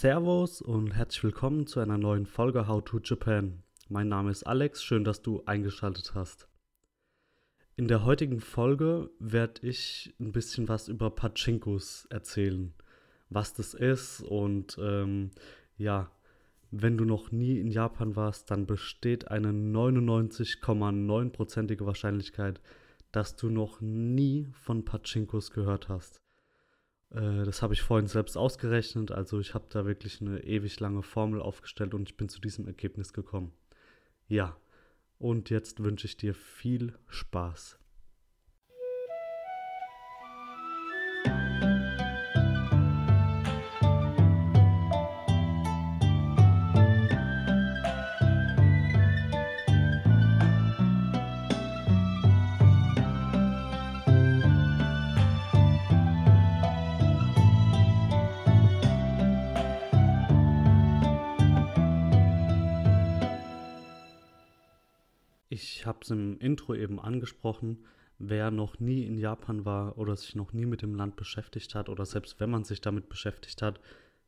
Servus und herzlich willkommen zu einer neuen Folge How to Japan. Mein Name ist Alex, schön, dass du eingeschaltet hast. In der heutigen Folge werde ich ein bisschen was über Pachinkos erzählen, was das ist und ähm, ja, wenn du noch nie in Japan warst, dann besteht eine 99,9%ige Wahrscheinlichkeit, dass du noch nie von Pachinkos gehört hast. Äh, das habe ich vorhin selbst ausgerechnet. Also ich habe da wirklich eine ewig lange Formel aufgestellt und ich bin zu diesem Ergebnis gekommen. Ja, und jetzt wünsche ich dir viel Spaß. Ich habe es im Intro eben angesprochen, wer noch nie in Japan war oder sich noch nie mit dem Land beschäftigt hat oder selbst wenn man sich damit beschäftigt hat,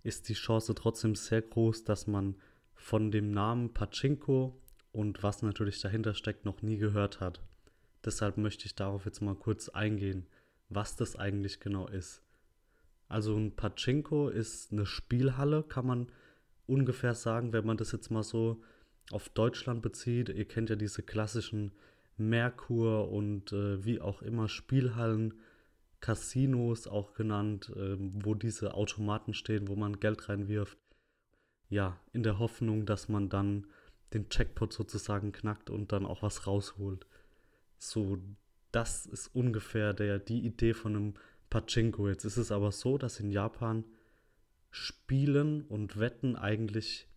ist die Chance trotzdem sehr groß, dass man von dem Namen Pachinko und was natürlich dahinter steckt, noch nie gehört hat. Deshalb möchte ich darauf jetzt mal kurz eingehen, was das eigentlich genau ist. Also ein Pachinko ist eine Spielhalle, kann man ungefähr sagen, wenn man das jetzt mal so auf Deutschland bezieht. Ihr kennt ja diese klassischen Merkur und äh, wie auch immer Spielhallen, Casinos auch genannt, äh, wo diese Automaten stehen, wo man Geld reinwirft. Ja, in der Hoffnung, dass man dann den Checkpot sozusagen knackt und dann auch was rausholt. So, das ist ungefähr der, die Idee von einem Pachinko. Jetzt ist es aber so, dass in Japan Spielen und Wetten eigentlich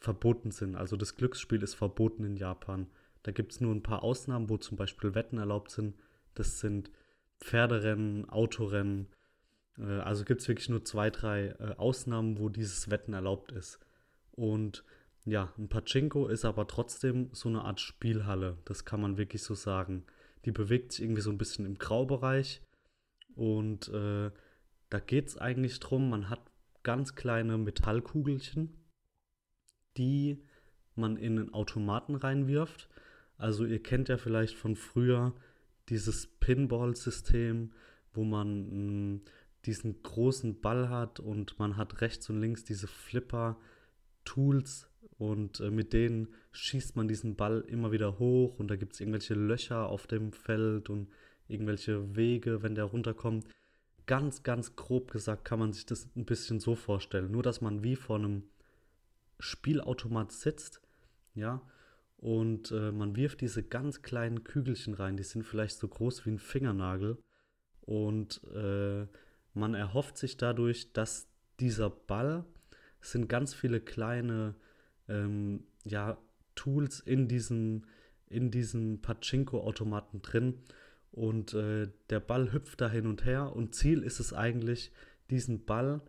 verboten sind. Also das Glücksspiel ist verboten in Japan. Da gibt es nur ein paar Ausnahmen, wo zum Beispiel Wetten erlaubt sind. Das sind Pferderennen, Autorennen. Äh, also gibt es wirklich nur zwei, drei äh, Ausnahmen, wo dieses Wetten erlaubt ist. Und ja, ein Pachinko ist aber trotzdem so eine Art Spielhalle. Das kann man wirklich so sagen. Die bewegt sich irgendwie so ein bisschen im Graubereich. Und äh, da geht es eigentlich drum, man hat ganz kleine Metallkugelchen die man in einen Automaten reinwirft. Also ihr kennt ja vielleicht von früher dieses Pinball-System, wo man hm, diesen großen Ball hat und man hat rechts und links diese Flipper-Tools und äh, mit denen schießt man diesen Ball immer wieder hoch und da gibt es irgendwelche Löcher auf dem Feld und irgendwelche Wege, wenn der runterkommt. Ganz, ganz grob gesagt kann man sich das ein bisschen so vorstellen. Nur, dass man wie vor einem Spielautomat sitzt, ja, und äh, man wirft diese ganz kleinen Kügelchen rein, die sind vielleicht so groß wie ein Fingernagel und äh, man erhofft sich dadurch, dass dieser Ball sind ganz viele kleine ähm, ja, Tools in diesem, in diesem Pachinko-Automaten drin und äh, der Ball hüpft da hin und her und Ziel ist es eigentlich, diesen Ball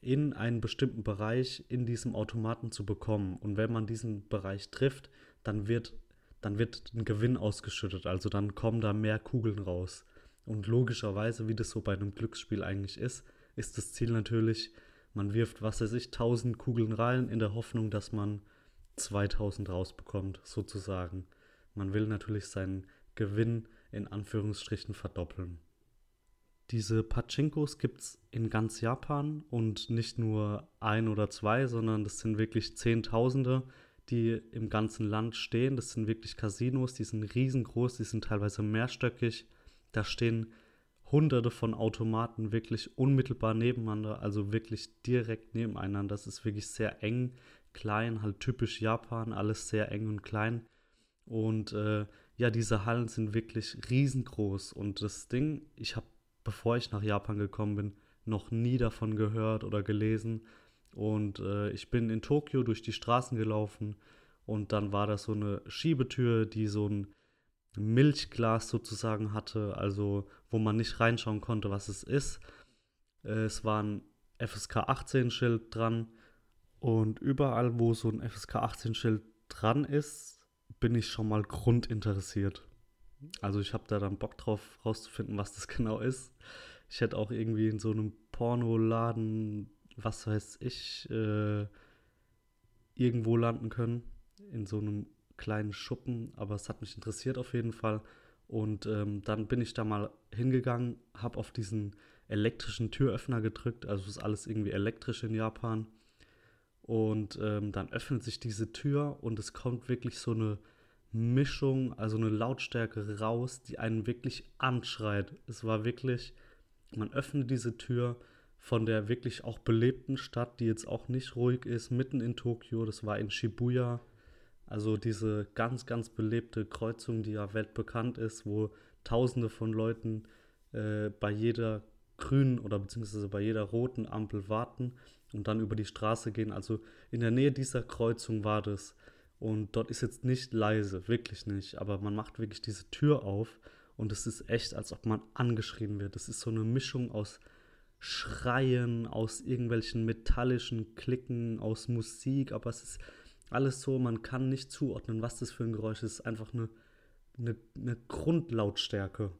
in einen bestimmten Bereich in diesem Automaten zu bekommen. Und wenn man diesen Bereich trifft, dann wird, dann wird ein Gewinn ausgeschüttet. Also dann kommen da mehr Kugeln raus. Und logischerweise, wie das so bei einem Glücksspiel eigentlich ist, ist das Ziel natürlich, man wirft, was weiß ich, 1000 Kugeln rein in der Hoffnung, dass man 2000 rausbekommt, sozusagen. Man will natürlich seinen Gewinn in Anführungsstrichen verdoppeln. Diese Pachinkos gibt es in ganz Japan und nicht nur ein oder zwei, sondern das sind wirklich Zehntausende, die im ganzen Land stehen. Das sind wirklich Casinos, die sind riesengroß, die sind teilweise mehrstöckig. Da stehen hunderte von Automaten wirklich unmittelbar nebeneinander, also wirklich direkt nebeneinander. Das ist wirklich sehr eng, klein, halt typisch Japan, alles sehr eng und klein. Und äh, ja, diese Hallen sind wirklich riesengroß. Und das Ding, ich habe bevor ich nach Japan gekommen bin, noch nie davon gehört oder gelesen. Und äh, ich bin in Tokio durch die Straßen gelaufen und dann war das so eine Schiebetür, die so ein Milchglas sozusagen hatte, also wo man nicht reinschauen konnte, was es ist. Äh, es war ein FSK 18 Schild dran und überall, wo so ein FSK 18 Schild dran ist, bin ich schon mal grundinteressiert. Also ich habe da dann Bock drauf rauszufinden, was das genau ist. Ich hätte auch irgendwie in so einem Pornoladen was weiß ich, äh, irgendwo landen können, in so einem kleinen Schuppen, aber es hat mich interessiert auf jeden Fall. Und ähm, dann bin ich da mal hingegangen, habe auf diesen elektrischen Türöffner gedrückt, also ist alles irgendwie elektrisch in Japan. Und ähm, dann öffnet sich diese Tür und es kommt wirklich so eine Mischung, also eine Lautstärke raus, die einen wirklich anschreit. Es war wirklich, man öffnet diese Tür von der wirklich auch belebten Stadt, die jetzt auch nicht ruhig ist, mitten in Tokio. Das war in Shibuya. Also diese ganz, ganz belebte Kreuzung, die ja weltbekannt ist, wo Tausende von Leuten äh, bei jeder grünen oder beziehungsweise bei jeder roten Ampel warten und dann über die Straße gehen. Also in der Nähe dieser Kreuzung war das. Und dort ist jetzt nicht leise, wirklich nicht. Aber man macht wirklich diese Tür auf und es ist echt, als ob man angeschrien wird. Es ist so eine Mischung aus Schreien, aus irgendwelchen metallischen Klicken, aus Musik, aber es ist alles so, man kann nicht zuordnen, was das für ein Geräusch ist. Einfach eine, eine, eine Grundlautstärke.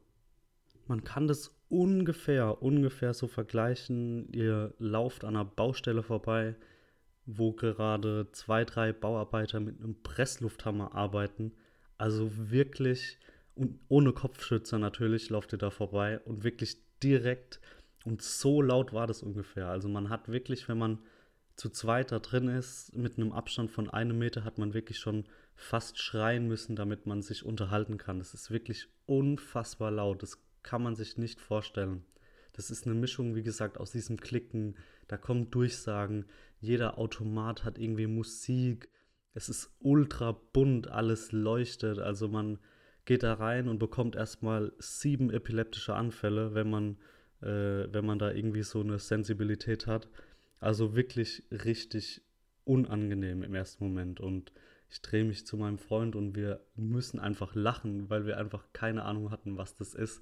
Man kann das ungefähr, ungefähr so vergleichen. Ihr lauft an einer Baustelle vorbei, wo gerade zwei, drei Bauarbeiter mit einem Presslufthammer arbeiten. Also wirklich, und ohne Kopfschützer natürlich, lauft ihr da vorbei und wirklich direkt. Und so laut war das ungefähr. Also man hat wirklich, wenn man zu zweit da drin ist, mit einem Abstand von einem Meter, hat man wirklich schon fast schreien müssen, damit man sich unterhalten kann. Das ist wirklich unfassbar laut. Das kann man sich nicht vorstellen. Das ist eine Mischung, wie gesagt, aus diesem Klicken, da kommen Durchsagen, jeder Automat hat irgendwie Musik, es ist ultra bunt, alles leuchtet, also man geht da rein und bekommt erstmal sieben epileptische Anfälle, wenn man, äh, wenn man da irgendwie so eine Sensibilität hat. Also wirklich richtig unangenehm im ersten Moment und ich drehe mich zu meinem Freund und wir müssen einfach lachen, weil wir einfach keine Ahnung hatten, was das ist.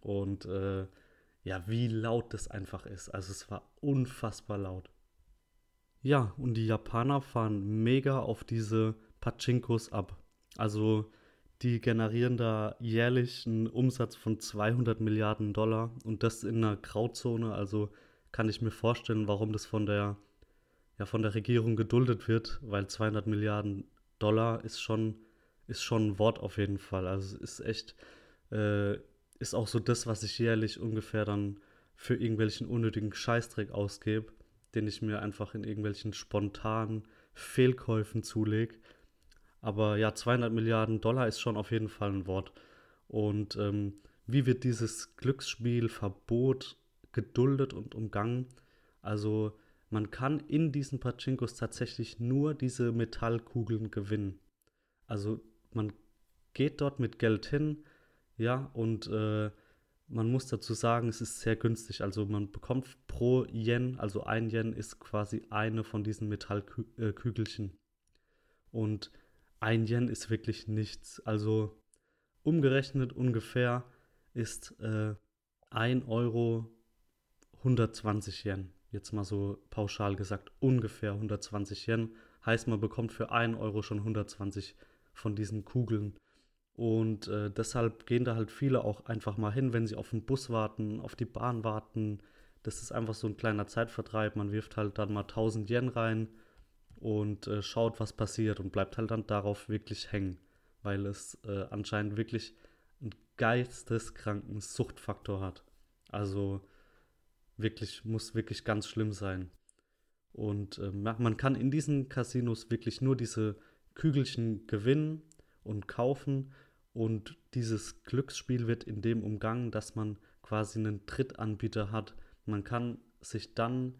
Und äh, ja, wie laut das einfach ist. Also es war unfassbar laut. Ja, und die Japaner fahren mega auf diese Pachinkos ab. Also die generieren da jährlich einen Umsatz von 200 Milliarden Dollar und das in einer Grauzone. Also kann ich mir vorstellen, warum das von der, ja, von der Regierung geduldet wird, weil 200 Milliarden Dollar ist schon, ist schon ein Wort auf jeden Fall. Also es ist echt äh, ist auch so das, was ich jährlich ungefähr dann für irgendwelchen unnötigen Scheißdreck ausgebe, den ich mir einfach in irgendwelchen spontanen Fehlkäufen zulege. Aber ja, 200 Milliarden Dollar ist schon auf jeden Fall ein Wort. Und ähm, wie wird dieses Glücksspielverbot geduldet und umgangen? Also man kann in diesen Pachinkos tatsächlich nur diese Metallkugeln gewinnen. Also man geht dort mit Geld hin, ja, und äh, man muss dazu sagen, es ist sehr günstig. Also man bekommt pro Yen, also ein Yen ist quasi eine von diesen Metallkügelchen. Und ein Yen ist wirklich nichts. Also umgerechnet ungefähr ist äh, 1 Euro 120 Yen. Jetzt mal so pauschal gesagt, ungefähr 120 Yen. Heißt, man bekommt für 1 Euro schon 120 von diesen Kugeln. Und äh, deshalb gehen da halt viele auch einfach mal hin, wenn sie auf den Bus warten, auf die Bahn warten. Das ist einfach so ein kleiner Zeitvertreib. Man wirft halt dann mal 1000 Yen rein und äh, schaut, was passiert und bleibt halt dann darauf wirklich hängen, weil es äh, anscheinend wirklich einen geisteskranken Suchtfaktor hat. Also wirklich, muss wirklich ganz schlimm sein. Und äh, man kann in diesen Casinos wirklich nur diese Kügelchen gewinnen und kaufen und dieses Glücksspiel wird in dem umgangen, dass man quasi einen Drittanbieter hat. Man kann sich dann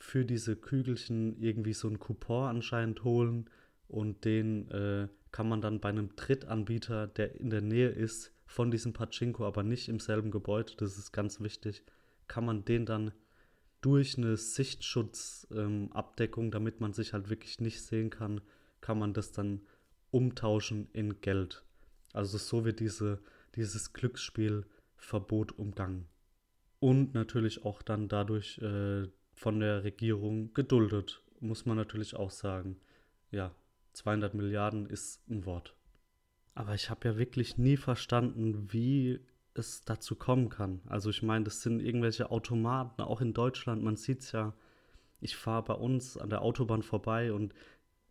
für diese Kügelchen irgendwie so einen Coupon anscheinend holen und den äh, kann man dann bei einem Drittanbieter, der in der Nähe ist, von diesem Pachinko, aber nicht im selben Gebäude, das ist ganz wichtig, kann man den dann durch eine Sichtschutzabdeckung, ähm, damit man sich halt wirklich nicht sehen kann, kann man das dann umtauschen in Geld. Also so wird diese, dieses Glücksspielverbot umgangen. Und natürlich auch dann dadurch äh, von der Regierung geduldet, muss man natürlich auch sagen. Ja, 200 Milliarden ist ein Wort. Aber ich habe ja wirklich nie verstanden, wie es dazu kommen kann. Also ich meine, das sind irgendwelche Automaten, auch in Deutschland, man sieht es ja Ich fahre bei uns an der Autobahn vorbei und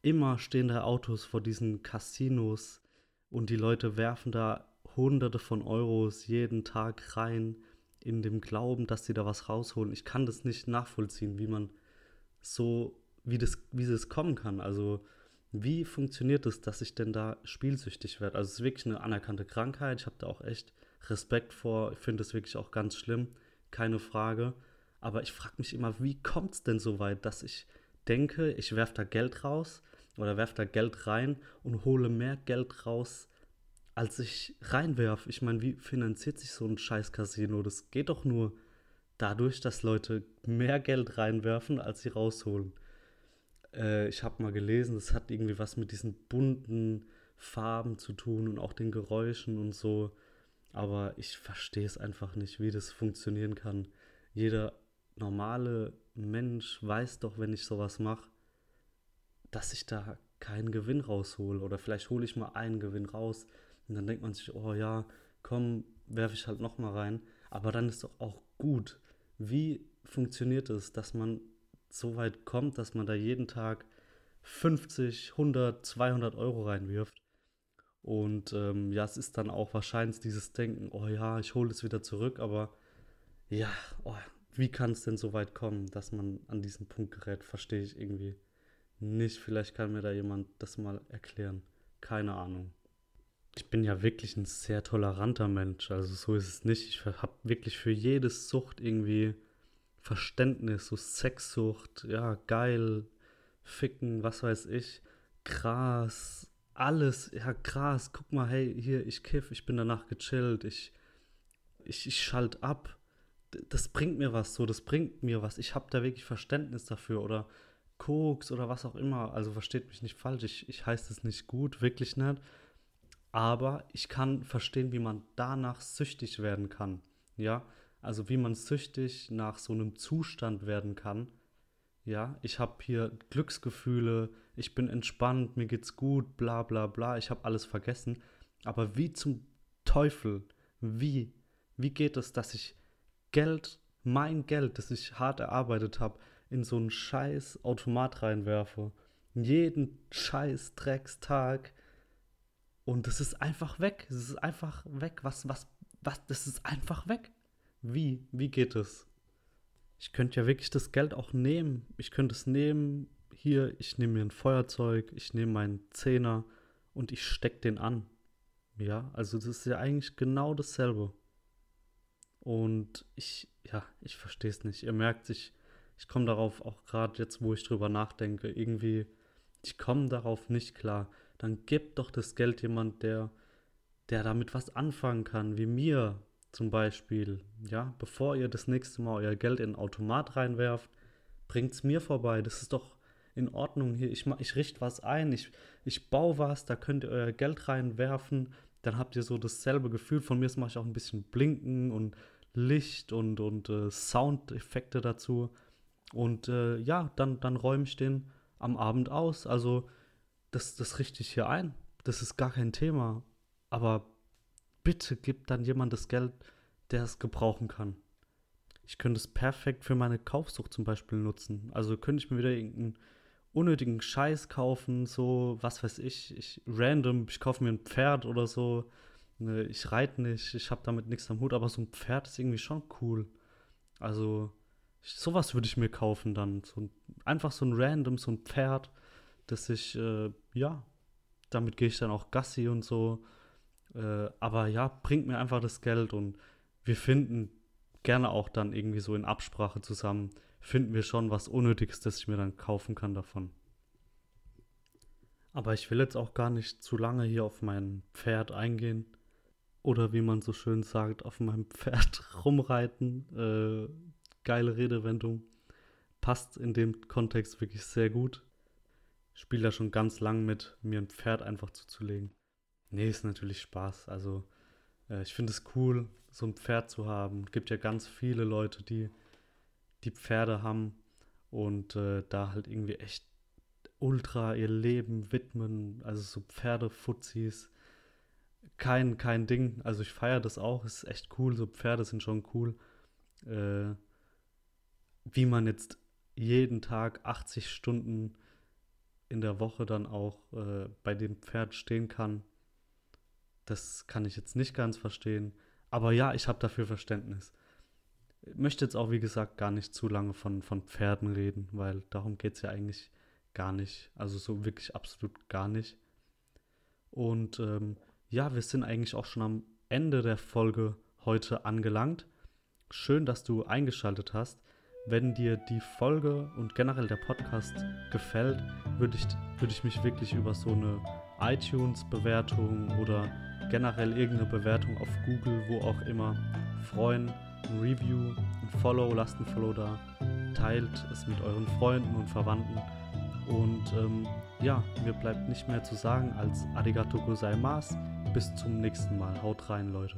immer stehen da Autos vor diesen Casinos und die Leute werfen da Hunderte von Euros jeden Tag rein in dem Glauben, dass sie da was rausholen. Ich kann das nicht nachvollziehen, wie man so, wie das, wie das kommen kann. Also wie funktioniert es, dass ich denn da spielsüchtig werde? Also es ist wirklich eine anerkannte Krankheit. Ich habe da auch echt Respekt vor. Ich finde es wirklich auch ganz schlimm, keine Frage. Aber ich frage mich immer, wie kommt es denn so weit, dass ich denke, ich werfe da Geld raus oder werfe da Geld rein und hole mehr Geld raus, als ich reinwerfe. Ich meine, wie finanziert sich so ein scheiß Casino? Das geht doch nur dadurch, dass Leute mehr Geld reinwerfen, als sie rausholen. Äh, ich habe mal gelesen, das hat irgendwie was mit diesen bunten Farben zu tun und auch den Geräuschen und so. Aber ich verstehe es einfach nicht, wie das funktionieren kann. Jeder normale Mensch weiß doch, wenn ich sowas mache, dass ich da keinen Gewinn raushole. Oder vielleicht hole ich mal einen Gewinn raus und dann denkt man sich, oh ja, komm, werfe ich halt nochmal rein. Aber dann ist doch auch gut. Wie funktioniert es, dass man so weit kommt, dass man da jeden Tag 50, 100, 200 Euro reinwirft? Und ähm, ja, es ist dann auch wahrscheinlich dieses Denken, oh ja, ich hole es wieder zurück, aber ja, oh, wie kann es denn so weit kommen, dass man an diesen Punkt gerät, verstehe ich irgendwie nicht. Vielleicht kann mir da jemand das mal erklären. Keine Ahnung. Ich bin ja wirklich ein sehr toleranter Mensch, also so ist es nicht. Ich habe wirklich für jede Sucht irgendwie Verständnis, so Sexsucht, ja, geil, Ficken, was weiß ich, Gras, alles, ja, Gras, guck mal, hey, hier, ich kiff, ich bin danach gechillt, ich, ich, ich schalt ab. Das bringt mir was, so, das bringt mir was. Ich habe da wirklich Verständnis dafür oder Koks oder was auch immer. Also versteht mich nicht falsch, ich, ich heiße es nicht gut, wirklich nicht. Aber ich kann verstehen, wie man danach süchtig werden kann. Ja, also wie man süchtig nach so einem Zustand werden kann. Ja, ich habe hier Glücksgefühle, ich bin entspannt, mir geht's gut, bla bla bla, ich habe alles vergessen. Aber wie zum Teufel, wie, wie geht es, dass ich Geld, mein Geld, das ich hart erarbeitet habe, in so einen scheiß Automat reinwerfe? Jeden scheiß Dreckstag. Und das ist einfach weg. Es ist einfach weg. Was, was, was, das ist einfach weg. Wie? Wie geht es? Ich könnte ja wirklich das Geld auch nehmen. Ich könnte es nehmen. Hier, ich nehme mir ein Feuerzeug, ich nehme meinen Zehner und ich stecke den an. Ja, also das ist ja eigentlich genau dasselbe. Und ich, ja, ich verstehe es nicht. Ihr merkt, ich, ich komme darauf auch gerade jetzt, wo ich drüber nachdenke, irgendwie, ich komme darauf nicht klar. Dann gebt doch das Geld jemand, der, der damit was anfangen kann, wie mir, zum Beispiel, ja, bevor ihr das nächste Mal euer Geld in den Automat reinwerft, bringt es mir vorbei. Das ist doch in Ordnung hier. Ich, ich richte was ein, ich, ich baue was, da könnt ihr euer Geld reinwerfen. Dann habt ihr so dasselbe Gefühl. Von mir mache ich auch ein bisschen Blinken und Licht und, und äh, Soundeffekte dazu. Und äh, ja, dann, dann räume ich den am Abend aus. Also, das, das richte ich hier ein. Das ist gar kein Thema. Aber bitte gib dann jemand das Geld, der es gebrauchen kann. Ich könnte es perfekt für meine Kaufsucht zum Beispiel nutzen. Also könnte ich mir wieder irgendeinen unnötigen Scheiß kaufen, so, was weiß ich, ich random, ich kaufe mir ein Pferd oder so. Ne, ich reite nicht, ich habe damit nichts am Hut, aber so ein Pferd ist irgendwie schon cool. Also, sowas würde ich mir kaufen dann. So, einfach so ein random, so ein Pferd, das ich, äh, ja, damit gehe ich dann auch Gassi und so. Äh, aber ja, bringt mir einfach das Geld und wir finden gerne auch dann irgendwie so in Absprache zusammen, finden wir schon was Unnötiges, das ich mir dann kaufen kann davon. Aber ich will jetzt auch gar nicht zu lange hier auf mein Pferd eingehen. Oder wie man so schön sagt, auf meinem Pferd rumreiten. Äh, geile Redewendung. Passt in dem Kontext wirklich sehr gut. Ich spiele da schon ganz lang mit, mir ein Pferd einfach zuzulegen. Nee, ist natürlich Spaß. Also äh, ich finde es cool, so ein Pferd zu haben. Es gibt ja ganz viele Leute, die die Pferde haben und äh, da halt irgendwie echt ultra ihr Leben widmen. Also so Pferdefuzis. Kein, kein Ding. Also ich feiere das auch. Ist echt cool. So Pferde sind schon cool. Äh, wie man jetzt jeden Tag 80 Stunden in der Woche dann auch äh, bei dem Pferd stehen kann. Das kann ich jetzt nicht ganz verstehen. Aber ja, ich habe dafür Verständnis. Ich möchte jetzt auch, wie gesagt, gar nicht zu lange von, von Pferden reden, weil darum geht es ja eigentlich gar nicht. Also so wirklich absolut gar nicht. Und ähm, ja, wir sind eigentlich auch schon am Ende der Folge heute angelangt. Schön, dass du eingeschaltet hast. Wenn dir die Folge und generell der Podcast gefällt, würde ich, würd ich mich wirklich über so eine iTunes-Bewertung oder generell irgendeine Bewertung auf Google, wo auch immer, freuen. Ein Review, ein Follow, lasst ein Follow da, teilt es mit euren Freunden und Verwandten. Und ähm, ja, mir bleibt nicht mehr zu sagen als Arigato gozaimasu. Bis zum nächsten Mal. Haut rein, Leute.